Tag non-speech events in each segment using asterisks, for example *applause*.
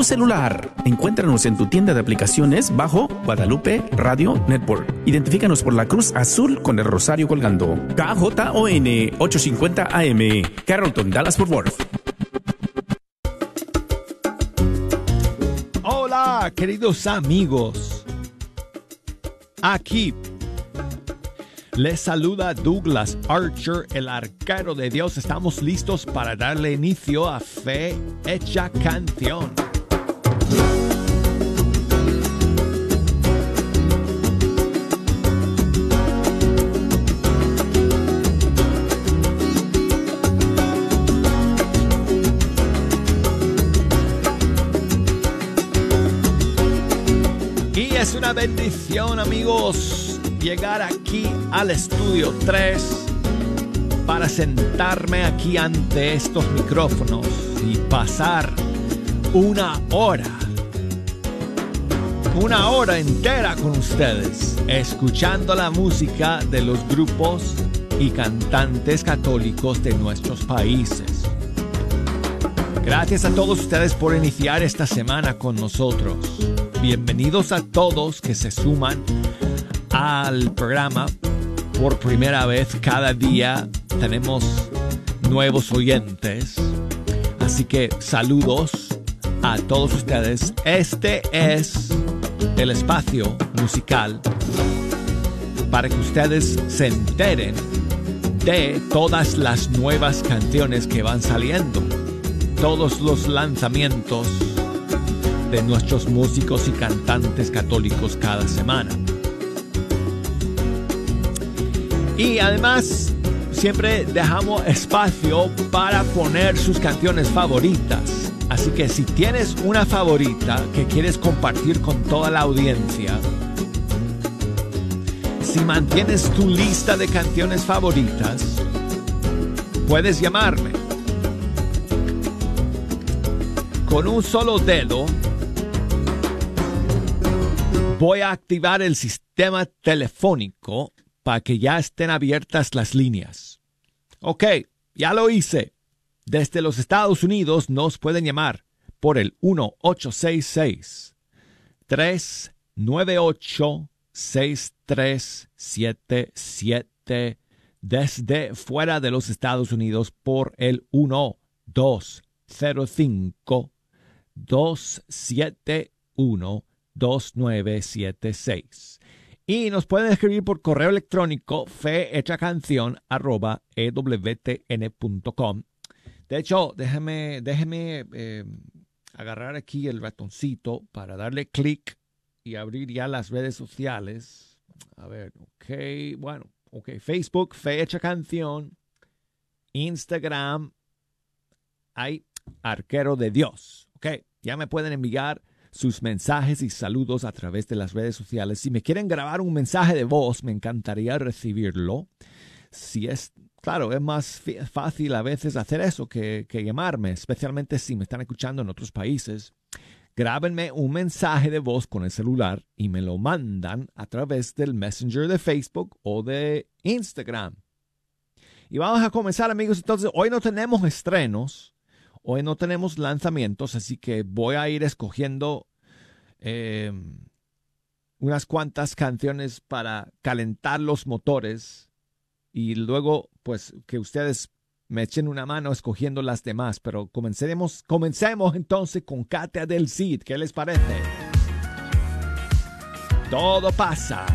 tu celular. Encuéntranos en tu tienda de aplicaciones bajo Guadalupe Radio Network. Identifícanos por la cruz azul con el rosario colgando. KJON 850 AM, Carrollton, Dallas Fort Worth. Hola, queridos amigos. Aquí les saluda Douglas Archer, el arquero de Dios. Estamos listos para darle inicio a Fe Hecha Canción. Bendición, amigos, llegar aquí al estudio 3 para sentarme aquí ante estos micrófonos y pasar una hora, una hora entera con ustedes, escuchando la música de los grupos y cantantes católicos de nuestros países. Gracias a todos ustedes por iniciar esta semana con nosotros. Bienvenidos a todos que se suman al programa por primera vez. Cada día tenemos nuevos oyentes. Así que saludos a todos ustedes. Este es el espacio musical para que ustedes se enteren de todas las nuevas canciones que van saliendo. Todos los lanzamientos de nuestros músicos y cantantes católicos cada semana. Y además, siempre dejamos espacio para poner sus canciones favoritas. Así que si tienes una favorita que quieres compartir con toda la audiencia, si mantienes tu lista de canciones favoritas, puedes llamarme. Con un solo dedo voy a activar el sistema telefónico para que ya estén abiertas las líneas. Ok, ya lo hice. Desde los Estados Unidos nos pueden llamar por el 1866 398 6377 desde fuera de los Estados Unidos por el 1205 271 2976. Y nos pueden escribir por correo electrónico fehechacancion.ewtn.com. De hecho, déjeme, déjeme eh, agarrar aquí el ratoncito para darle clic y abrir ya las redes sociales. A ver, ok, bueno, ok, Facebook, Fecha Canción, Instagram, hay Arquero de Dios. Ok, ya me pueden enviar sus mensajes y saludos a través de las redes sociales. Si me quieren grabar un mensaje de voz, me encantaría recibirlo. Si es, claro, es más fácil a veces hacer eso que, que llamarme, especialmente si me están escuchando en otros países. Grábenme un mensaje de voz con el celular y me lo mandan a través del Messenger de Facebook o de Instagram. Y vamos a comenzar amigos, entonces hoy no tenemos estrenos, Hoy no tenemos lanzamientos, así que voy a ir escogiendo eh, unas cuantas canciones para calentar los motores y luego pues que ustedes me echen una mano escogiendo las demás. Pero comencemos, comencemos entonces con Katia del Cid. ¿Qué les parece? Todo pasa.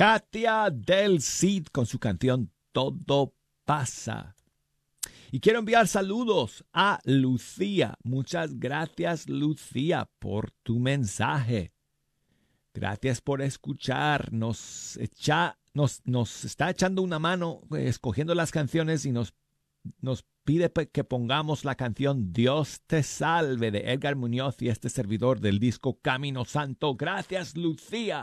Katia del Cid con su canción Todo pasa. Y quiero enviar saludos a Lucía. Muchas gracias Lucía por tu mensaje. Gracias por escuchar. Nos, echa, nos, nos está echando una mano eh, escogiendo las canciones y nos, nos pide que pongamos la canción Dios te salve de Edgar Muñoz y este servidor del disco Camino Santo. Gracias Lucía.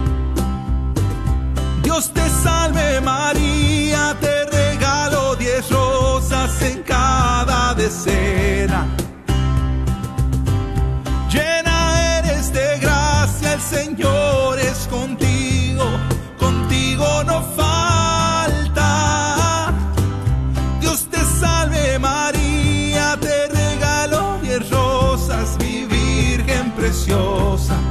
Dios te salve María, te regalo diez rosas en cada decena. Llena eres de gracia, el Señor es contigo, contigo no falta. Dios te salve María, te regalo diez rosas, mi Virgen preciosa.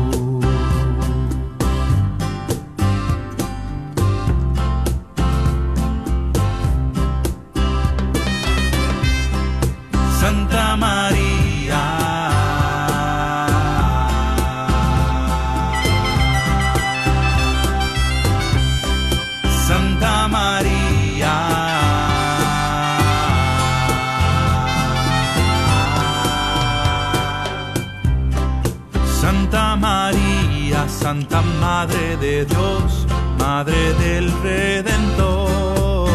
Madre de Dios, Madre del Redentor.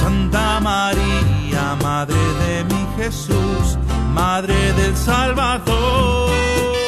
Santa María, Madre de mi Jesús, Madre del Salvador.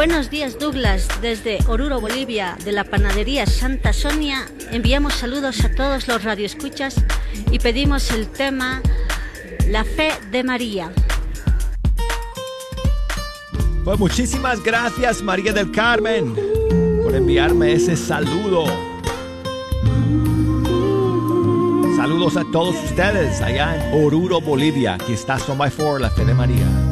Buenos días Douglas, desde Oruro, Bolivia, de la panadería Santa Sonia, enviamos saludos a todos los radioescuchas y pedimos el tema La fe de María. Pues muchísimas gracias María del Carmen por enviarme ese saludo. Saludos a todos ustedes allá en Oruro, Bolivia. Aquí está Son by Four, la fe de María.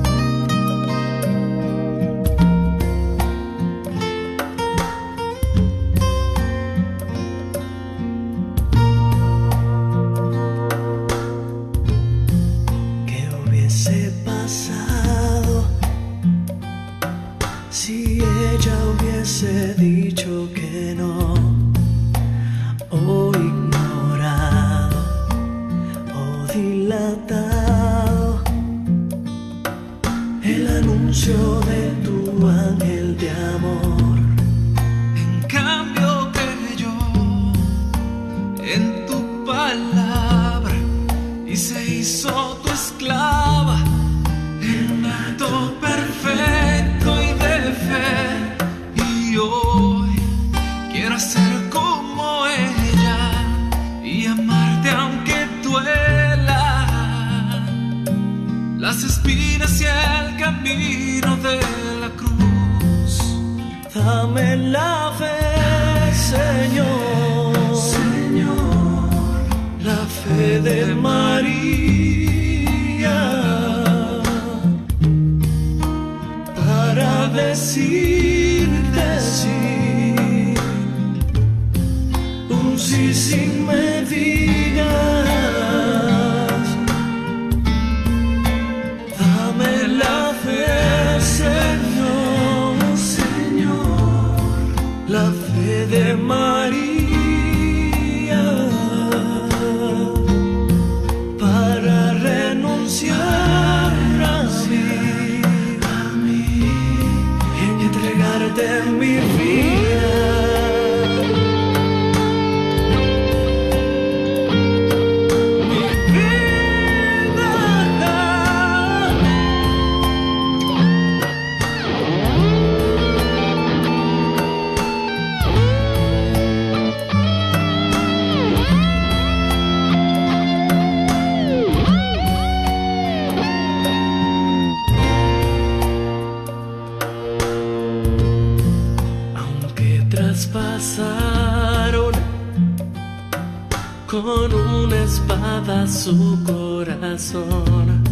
con una espada su corazón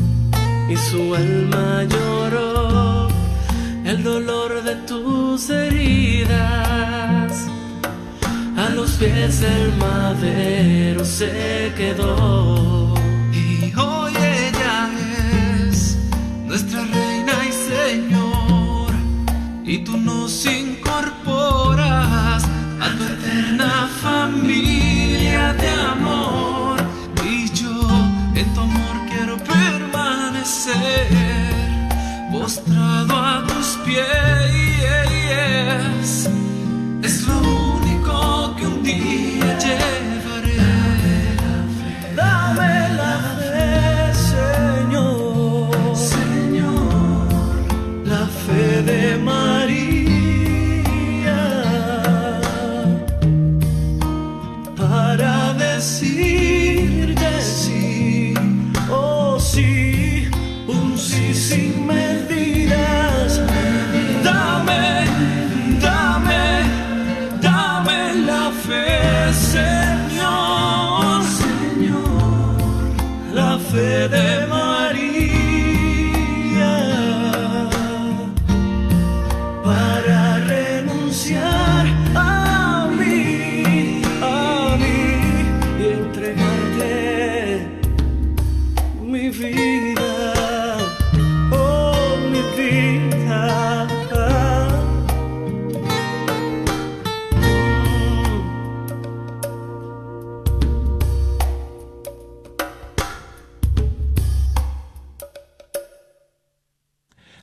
y su alma lloró el dolor de tus heridas. A los pies del madero se quedó. Y hoy ella es nuestra reina y señor, y tú no sin yeah.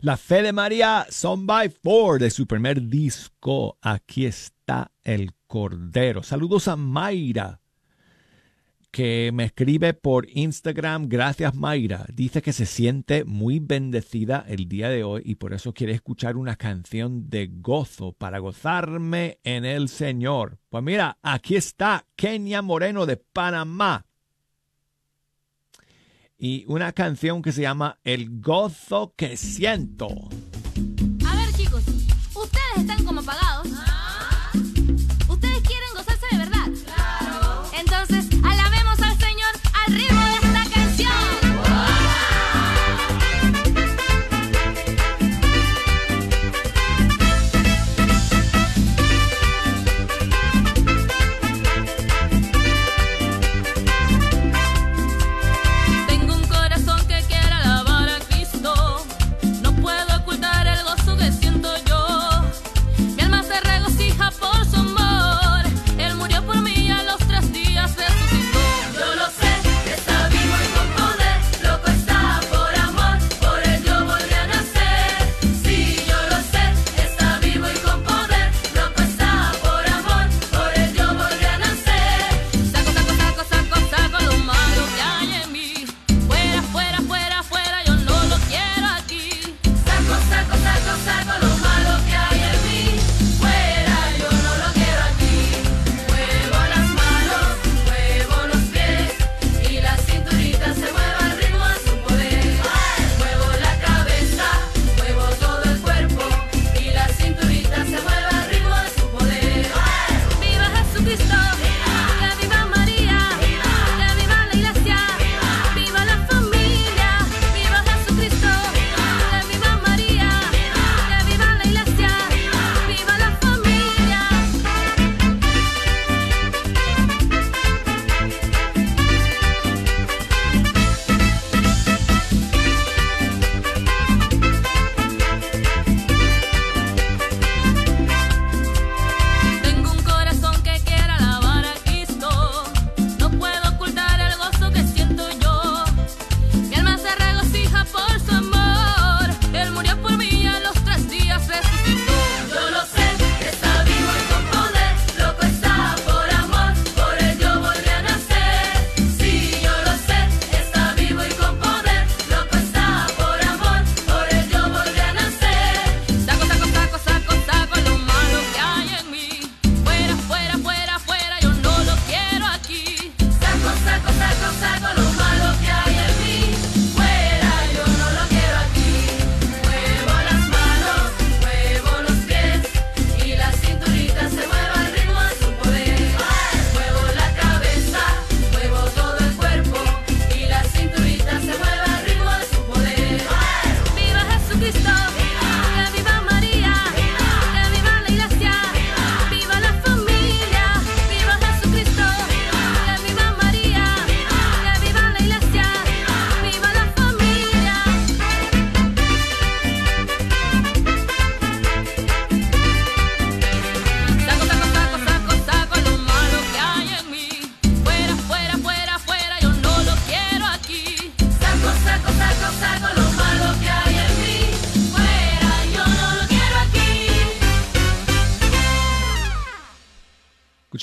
La fe de María, Son by Four, de su primer disco. Aquí está el Cordero. Saludos a Mayra, que me escribe por Instagram. Gracias, Mayra. Dice que se siente muy bendecida el día de hoy y por eso quiere escuchar una canción de gozo para gozarme en el Señor. Pues mira, aquí está Kenia Moreno de Panamá y una canción que se llama El gozo que siento.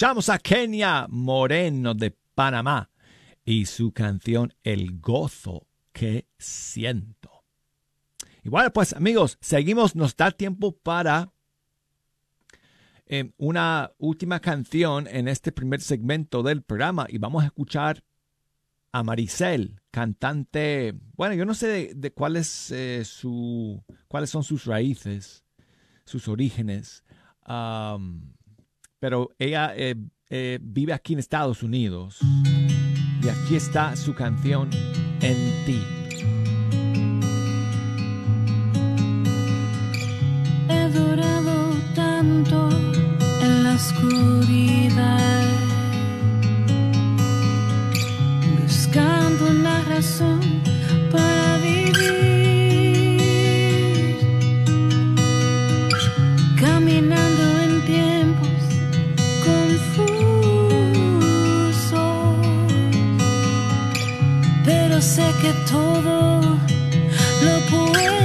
Escuchamos a Kenia Moreno de Panamá y su canción El gozo que siento. Igual, pues amigos, seguimos, nos da tiempo para em, una última canción en este primer segmento del programa y vamos a escuchar a Maricel, cantante, bueno, yo no sé de, de eh, su, cuáles son sus raíces, sus orígenes pero ella eh, eh, vive aquí en Estados Unidos. Y aquí está su canción En ti. He durado tanto en la oscuridad, buscando una razón que todo lo puedo.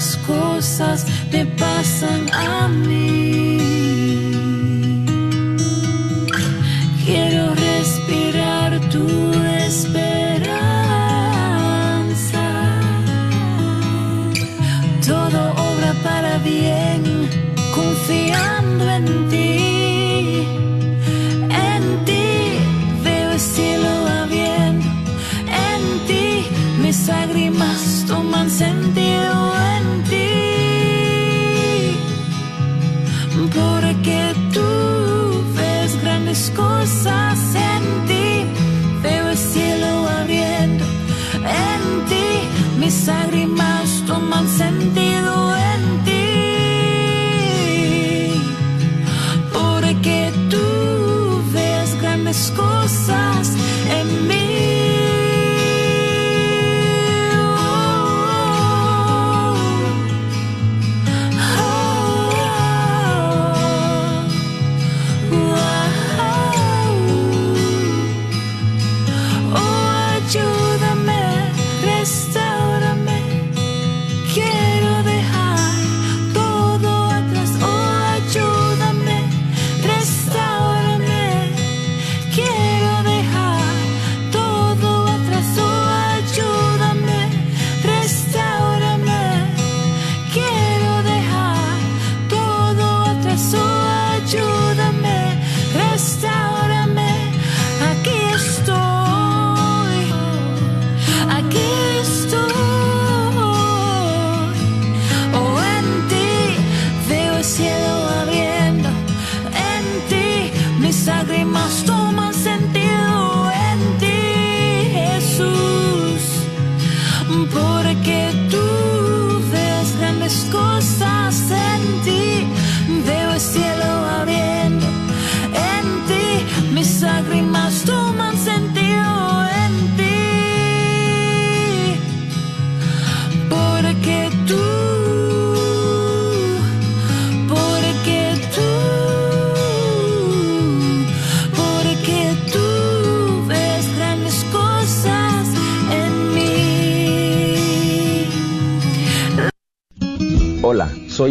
Estas cosas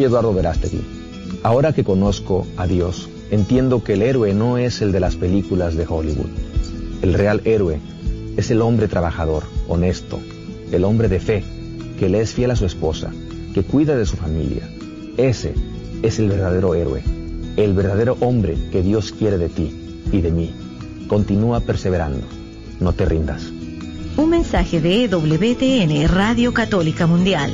Eduardo Verástegui. Ahora que conozco a Dios, entiendo que el héroe no es el de las películas de Hollywood. El real héroe es el hombre trabajador, honesto, el hombre de fe, que le es fiel a su esposa, que cuida de su familia. Ese es el verdadero héroe, el verdadero hombre que Dios quiere de ti y de mí. Continúa perseverando, no te rindas. Un mensaje de EWTN Radio Católica Mundial.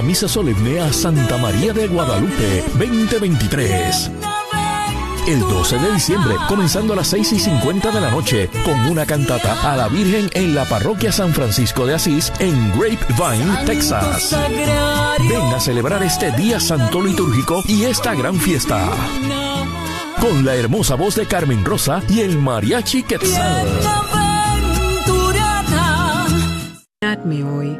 La misa solemne a Santa María de Guadalupe 2023. el 12 de diciembre, comenzando a las 6 y 50 de la noche, con una cantata a la Virgen en la parroquia San Francisco de Asís, en Grapevine, Texas. Ven a celebrar este día santo litúrgico y esta gran fiesta. Con la hermosa voz de Carmen Rosa y el mariachi Quetzal. Gobernadme hoy,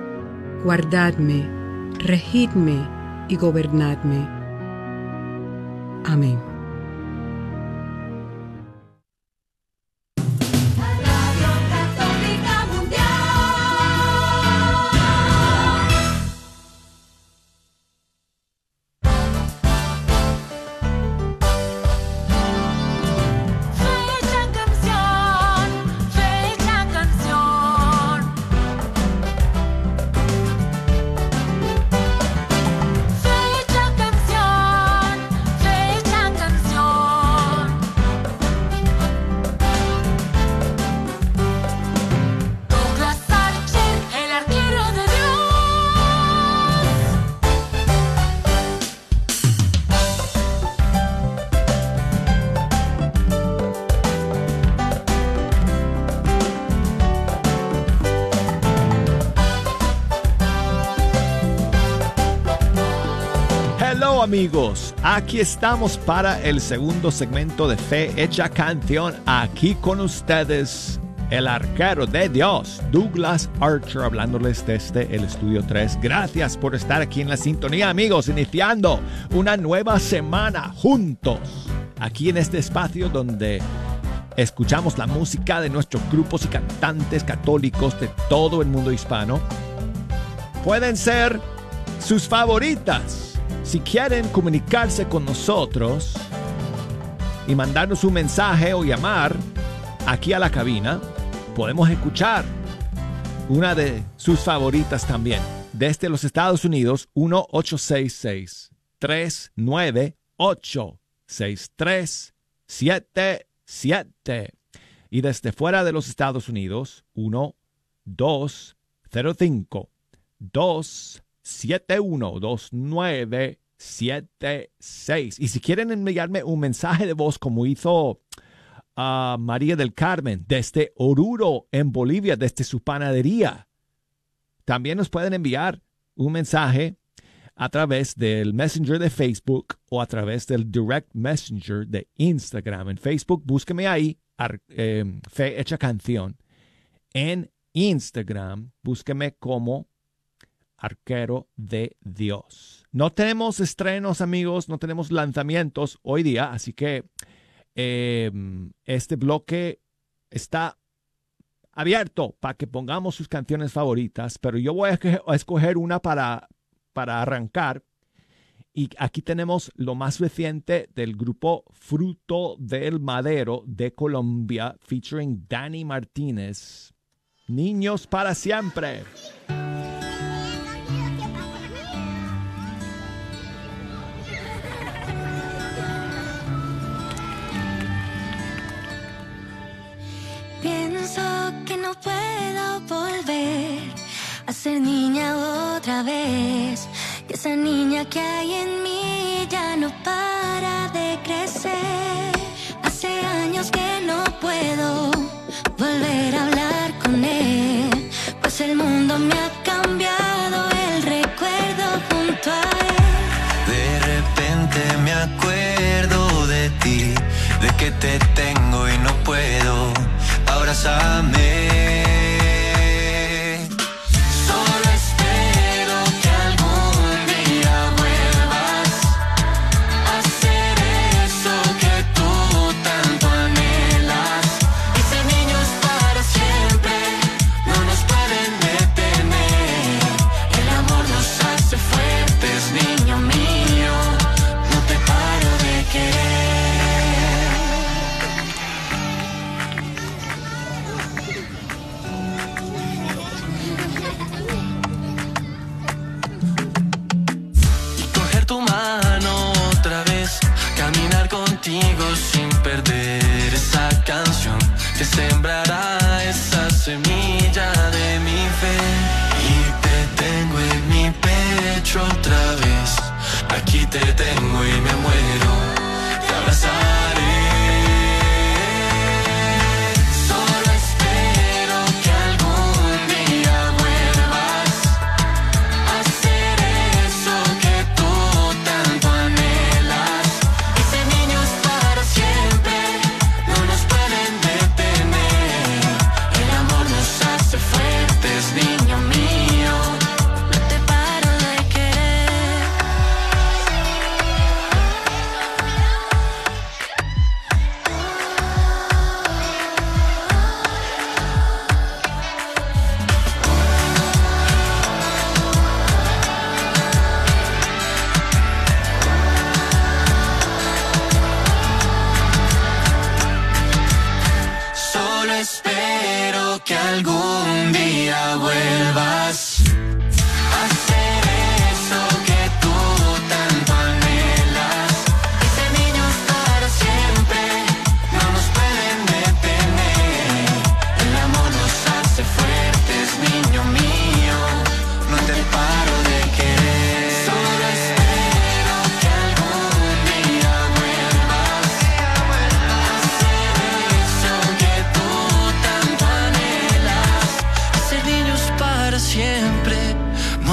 guardadme, regidme y gobernadme. Amén. Amigos, aquí estamos para el segundo segmento de Fe Hecha Canción. Aquí con ustedes el arquero de Dios, Douglas Archer, hablándoles desde el estudio 3. Gracias por estar aquí en la sintonía amigos, iniciando una nueva semana juntos, aquí en este espacio donde escuchamos la música de nuestros grupos y cantantes católicos de todo el mundo hispano. Pueden ser sus favoritas. Si quieren comunicarse con nosotros y mandarnos un mensaje o llamar aquí a la cabina, podemos escuchar una de sus favoritas también. Desde los Estados Unidos, 1-866-398-6377. Y desde fuera de los Estados Unidos, 1-205. 271-2976. Y si quieren enviarme un mensaje de voz como hizo a María del Carmen desde Oruro, en Bolivia, desde su panadería, también nos pueden enviar un mensaje a través del Messenger de Facebook o a través del Direct Messenger de Instagram. En Facebook, búsqueme ahí, ar- eh, Fe Hecha Canción. En Instagram, búsqueme como arquero de Dios. No tenemos estrenos, amigos, no tenemos lanzamientos hoy día, así que eh, este bloque está abierto para que pongamos sus canciones favoritas, pero yo voy a escoger- a escoger una para, para arrancar. Y aquí tenemos lo más reciente del grupo Fruto del Madero de Colombia, featuring Danny Martínez. Niños para siempre. No puedo volver a ser niña otra vez. Que esa niña que hay en mí ya no para de crecer. Hace años que no puedo volver a hablar con él. Pues el mundo me ha cambiado el recuerdo junto a él. De repente me acuerdo de ti, de que te tengo y no puedo. Abrázame.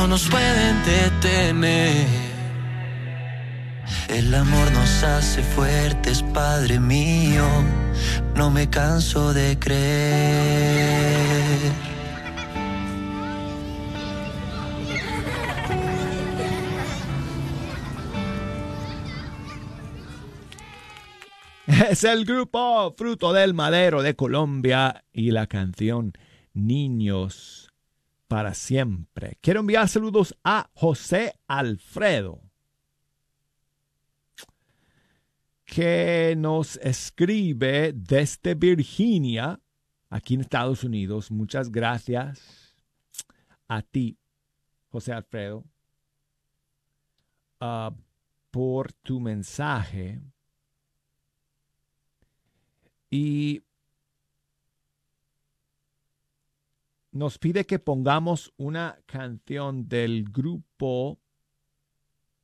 Nos pueden detener. El amor nos hace fuertes, Padre mío, no me canso de creer. *laughs* Es el grupo Fruto del Madero de Colombia y la canción Niños para siempre. Quiero enviar saludos a José Alfredo, que nos escribe desde Virginia, aquí en Estados Unidos. Muchas gracias a ti, José Alfredo, ah, por tu mensaje. Y nos pide que pongamos una canción del grupo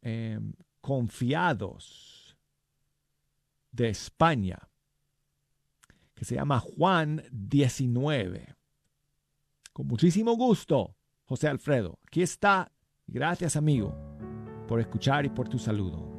eh, Confiados de España, que se llama Juan 19. Con muchísimo gusto, José Alfredo. Aquí está. Gracias, amigo, por escuchar y por tu saludo.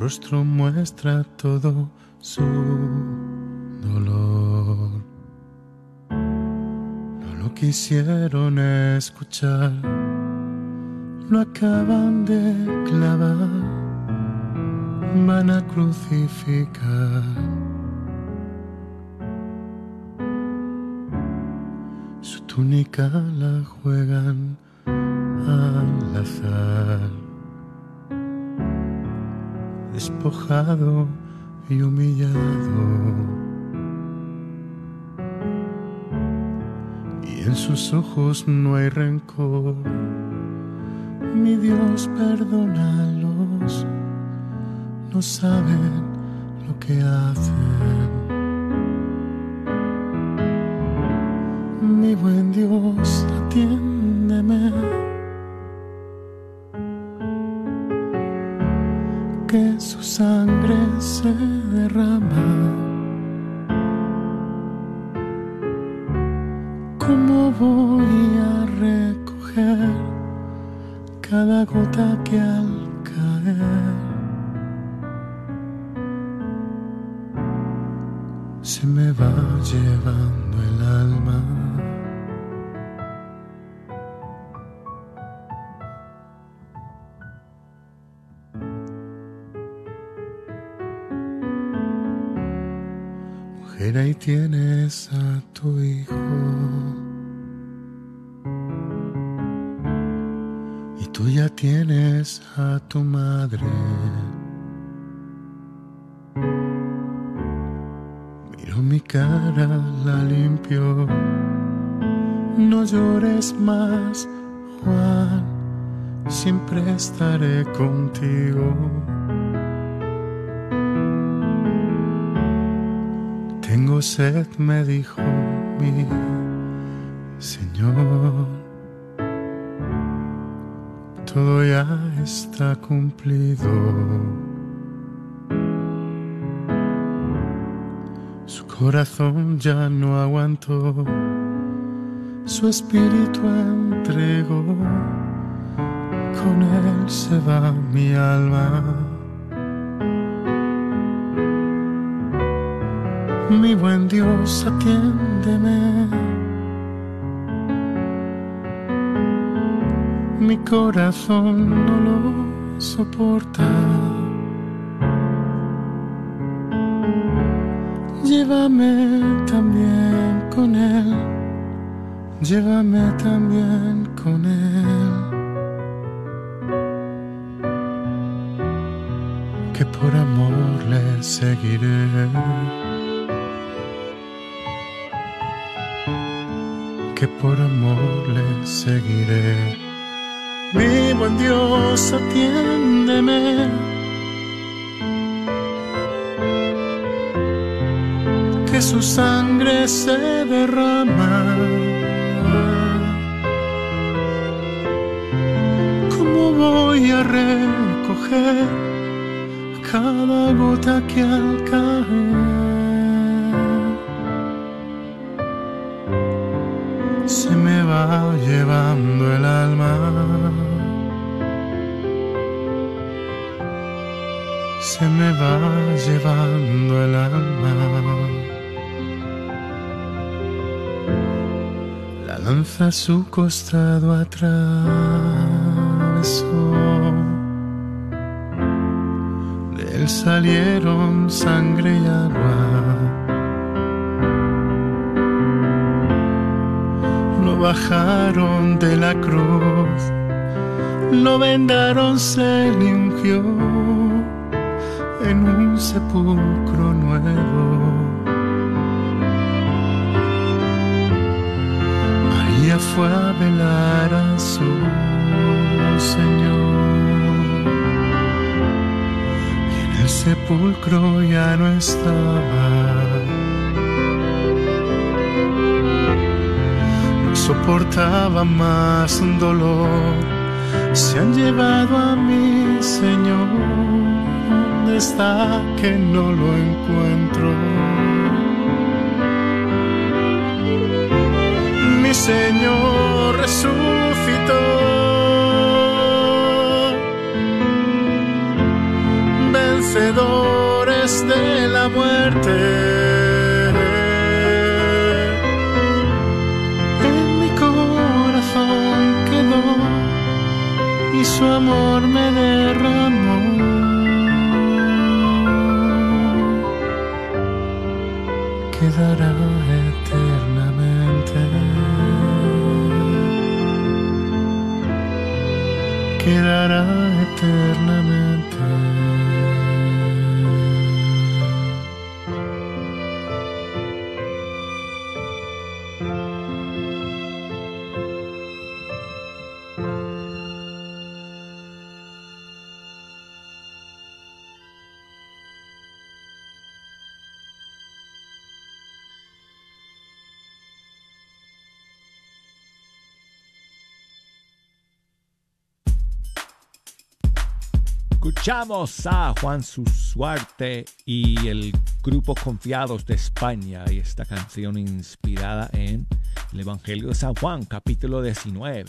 Rostro muestra todo su dolor. No lo quisieron escuchar, lo acaban de clavar, van a crucificar. Su túnica la juegan al azar. Despojado y humillado. Y en sus ojos no hay rencor. Mi Dios, perdónalos. No saben lo que hacen. mi buen Dios, atiéndeme. Miro mi cara, la limpio. No llores más, Juan. Siempre estaré contigo. Tengo sed, me dijo mi Señor. Todo ya está cumplido. Corazón ya no aguantó. Su espíritu entregó. Con él se va mi alma. Mi buen Dios, atiéndeme. Mi corazón no lo soporta. Llévame también con él. Llévame también con él. Que por amor le seguiré. que por amor le seguiré. Mi buen Dios, atiéndeme. Su sangre se derrama. ¿Cómo voy a recoger cada gota que al caer? se me va llevando el alma. Se me va llevando el alma. Lanza su costado atravesó. De él salieron sangre y agua. lo bajaron de la cruz, lo vendaron, se ungió en un sepulcro nuevo. Fue a velar a su Señor y en el sepulcro ya no estaba. soportaba más dolor. Se han llevado a mi Señor. ¿Dónde está que no lo encuentro? Mi Señor resucitó. Vencedores de la muerte. y su amor me derramó. eterna. Escuchamos a Juan Susuarte y el grupo Confiados de España y esta canción inspirada en el Evangelio de San Juan, capítulo 19.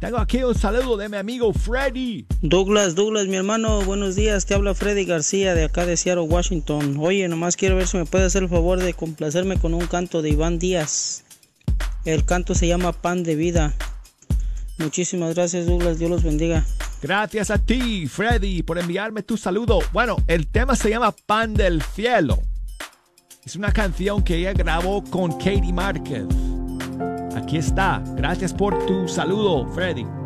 Tengo aquí un saludo de mi amigo Freddy. Douglas, Douglas, mi hermano, buenos días. Te habla Freddy García de acá de Seattle, Washington. Oye, nomás quiero ver si me puede hacer el favor de complacerme con un canto de Iván Díaz. El canto se llama Pan de Vida. Muchísimas gracias, Douglas. Dios los bendiga. Gracias a ti, Freddy, por enviarme tu saludo. Bueno, el tema se llama Pan del Cielo. Es una canción que ella grabó con Katie Márquez. Aquí está. Gracias por tu saludo, Freddy.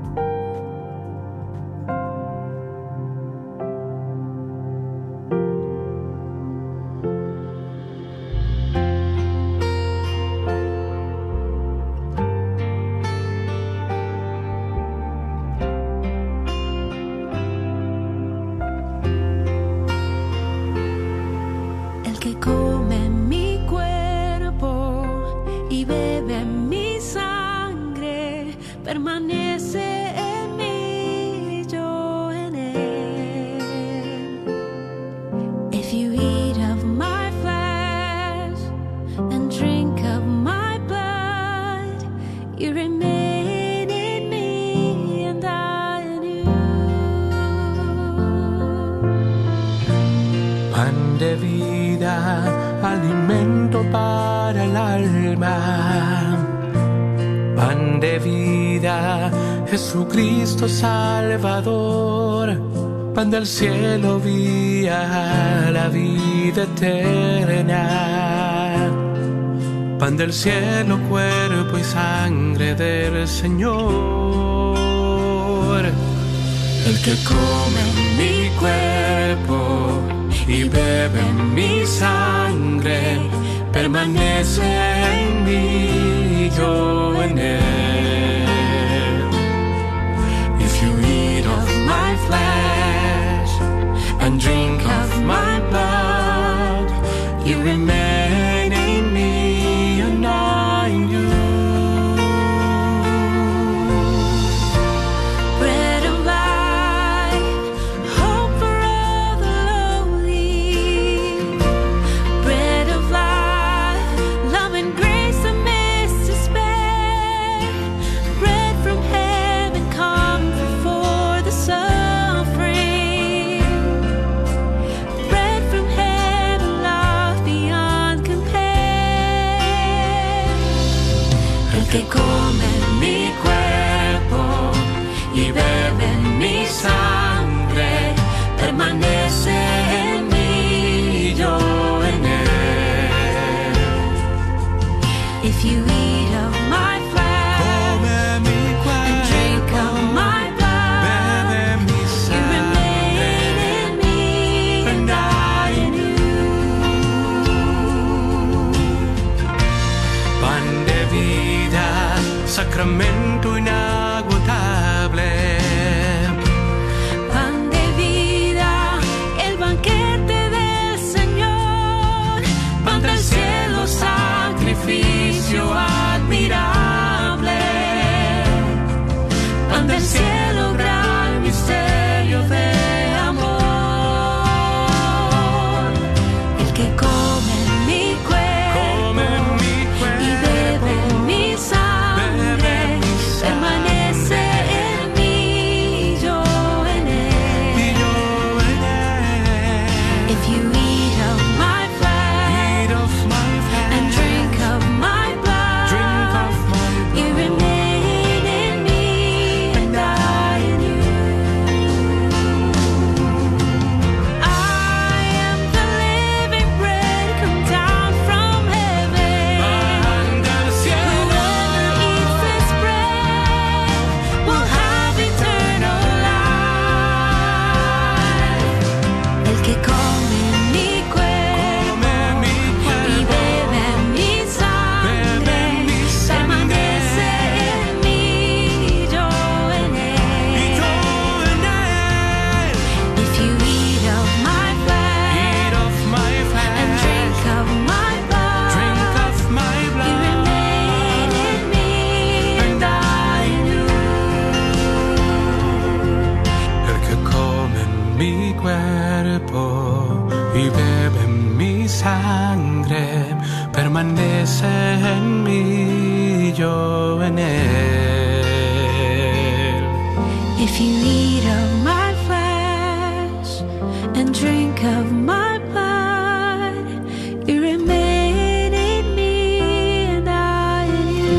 De vida, alimento para el alma. Pan de vida, Jesucristo Salvador. Pan del cielo, vía la vida eterna. Pan del cielo, cuerpo y sangre del Señor. El que come mi cuerpo y bebe mi sangre, permanece en mí, y yo en él. If you eat of my flesh and drink of sacramento e na eat of my flesh and drink of my blood, you remain in me and I in you.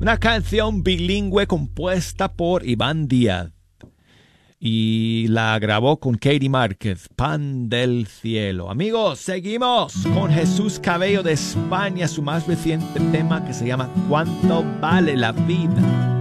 Una canción bilingüe compuesta por Iván Díaz y la grabó con Katie Márquez, Pan del Cielo. Amigos, seguimos con Jesús Cabello de España, su más reciente tema que se llama ¿Cuánto vale la vida?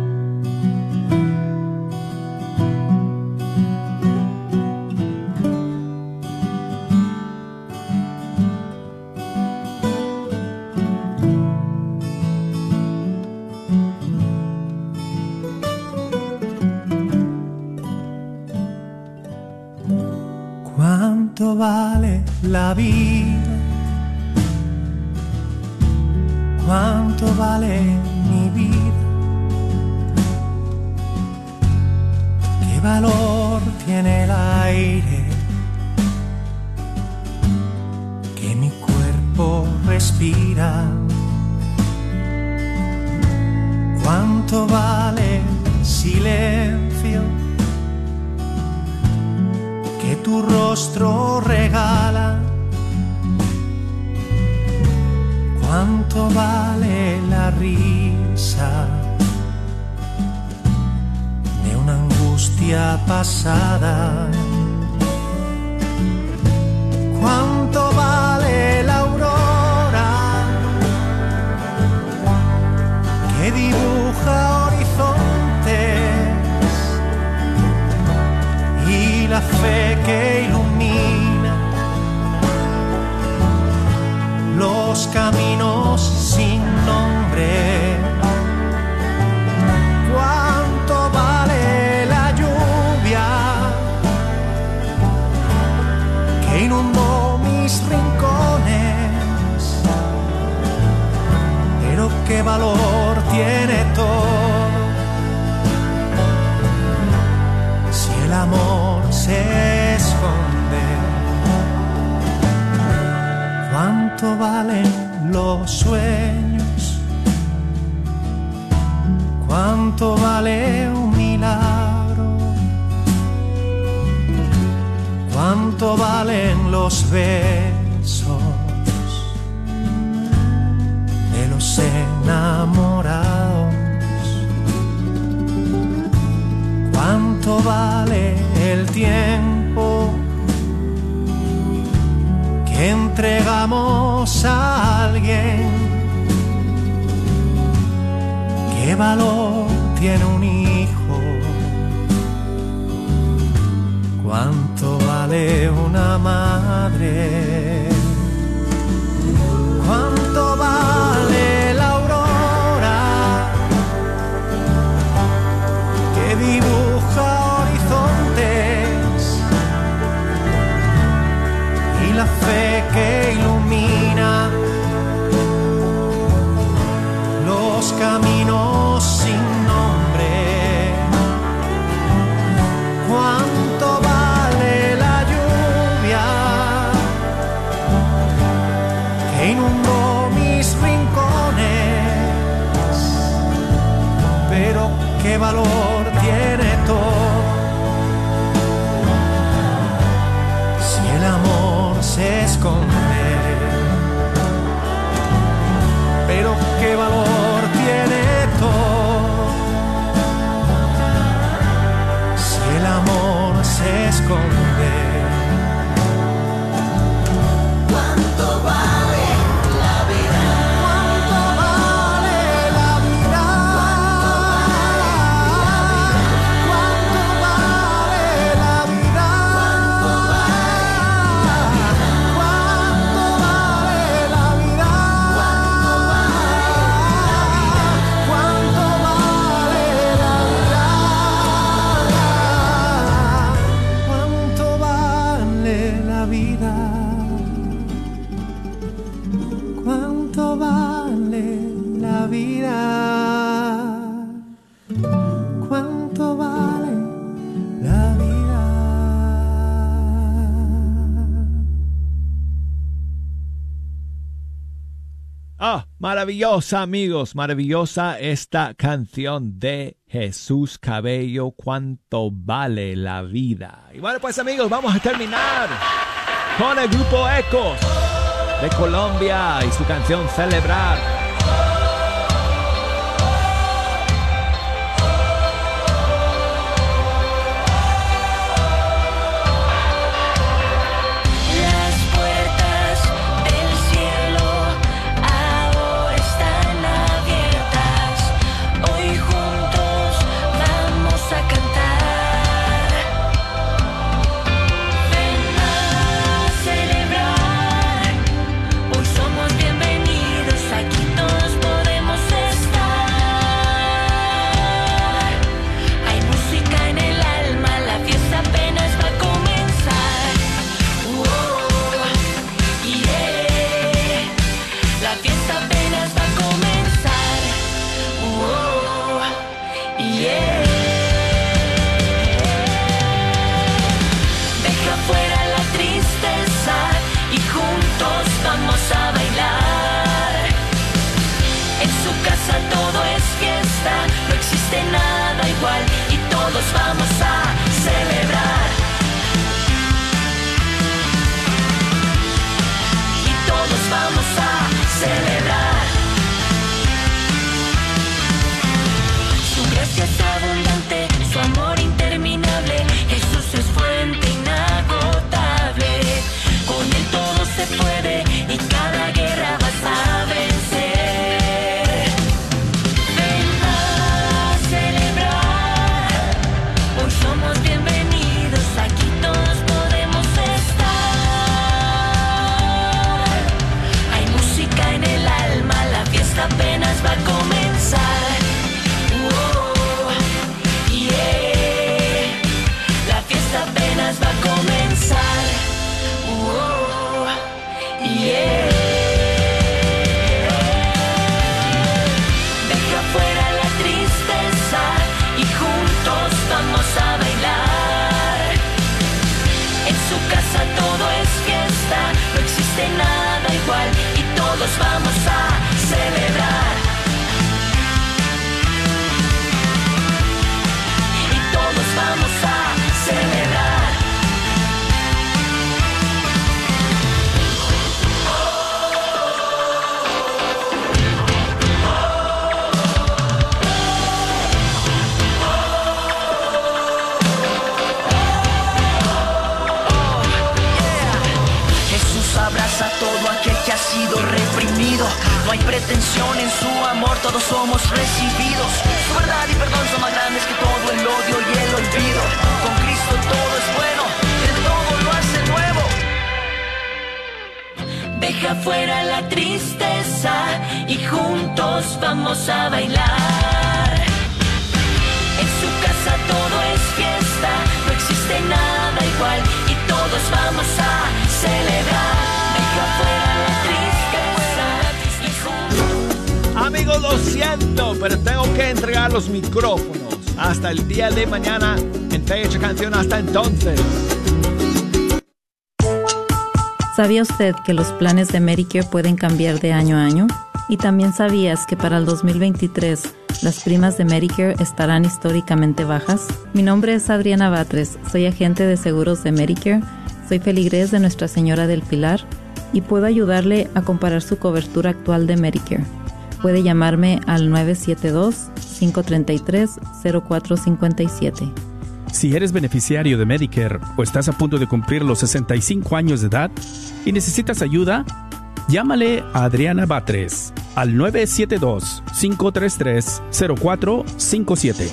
La vida? ¿Cuánto vale mi vida? ¿Qué valor tiene el aire que mi cuerpo respira? ¿Cuánto vale silencio? Tu rostro regala. ¿Cuánto vale la risa de una angustia pasada? ¿Cuánto vale la aurora que dibuja fe que ilumina los caminos sin nombre. ¿Cuánto vale la lluvia que inundó mis rincones? Pero qué valor tiene ¿cuánto valen los sueños? ¿Cuánto vale un milagro? ¿Cuánto valen los besos de los enamorados? ¿Cuánto vale el tiempo entregamos a alguien? ¿Qué valor tiene un hijo? ¿Cuánto vale una madre? ¿Cuánto vale la aurora que fe que ilumina los caminos sin nombre? ¿Cuánto vale la lluvia que inundó mis rincones? Pero qué valor tiene que valor maravillosa amigos, maravillosa esta canción de Jesús Cabello, cuánto vale la vida. Y bueno pues amigos, vamos a terminar con el grupo Ecos de Colombia y su canción Celebrar. Todos somos recibidos. Su verdad y perdón son más grandes que todo el odio y el olvido. Con Cristo todo es bueno, Él todo lo hace nuevo. Deja fuera la tristeza y juntos vamos a bailar. En su casa todo es fiesta, no existe nada igual y todos vamos a celebrar. Lo siento, pero tengo que entregar los micrófonos. Hasta el día de mañana en Fecha Canción. Hasta entonces. ¿Sabía usted que los planes de Medicare pueden cambiar de año a año? ¿Y también sabías que para el 2023 las primas de Medicare estarán históricamente bajas? Mi nombre es Adriana Batres, soy agente de seguros de Medicare, soy feligrés de Nuestra Señora del Pilar y puedo ayudarle a comparar su cobertura actual de Medicare. Puede llamarme al 972-533-0457. Si eres beneficiario de Medicare o estás a punto de cumplir los 65 años de edad y necesitas ayuda, llámale a Adriana Batres al 972-533-0457.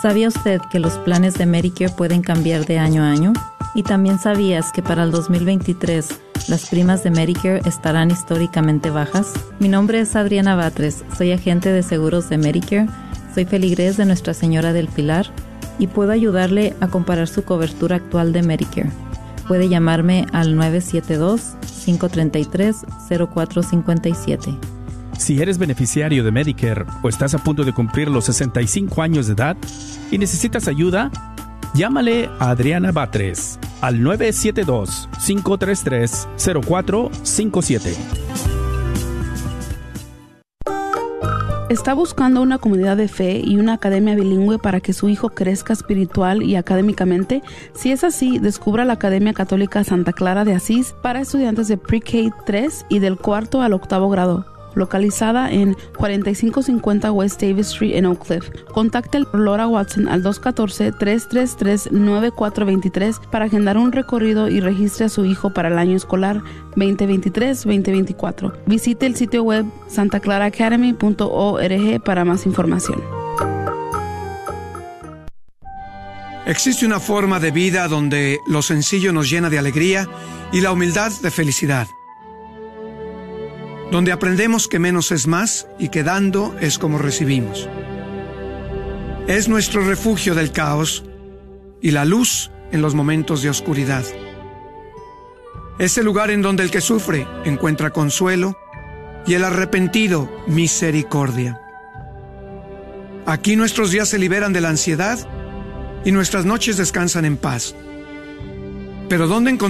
¿Sabía usted que los planes de Medicare pueden cambiar de año a año? ¿Y también sabías que para el 2023 las primas de Medicare estarán históricamente bajas? Mi nombre es Adriana Batres, soy agente de seguros de Medicare, soy feligrés de Nuestra Señora del Pilar y puedo ayudarle a comparar su cobertura actual de Medicare. Puede llamarme al 972-533-0457. Si eres beneficiario de Medicare o estás a punto de cumplir los 65 años de edad y necesitas ayuda, llámale a Adriana Batres al 972-533-0457. ¿Está buscando una comunidad de fe y una academia bilingüe para que su hijo crezca espiritual y académicamente? Si es así, descubra la Academia Católica Santa Clara de Asís para estudiantes de Pre-K 3 y del cuarto al octavo grado localizada en 4550 West Davis Street en Oak Cliff. Contacte a Laura Watson al 214-333-9423 para agendar un recorrido y registre a su hijo para el año escolar 2023-2024. Visite el sitio web santaclaraacademy.org para más información. Existe una forma de vida donde lo sencillo nos llena de alegría y la humildad de felicidad donde aprendemos que menos es más y que dando es como recibimos. Es nuestro refugio del caos y la luz en los momentos de oscuridad. Es el lugar en donde el que sufre encuentra consuelo y el arrepentido misericordia. Aquí nuestros días se liberan de la ansiedad y nuestras noches descansan en paz. Pero ¿dónde encontrar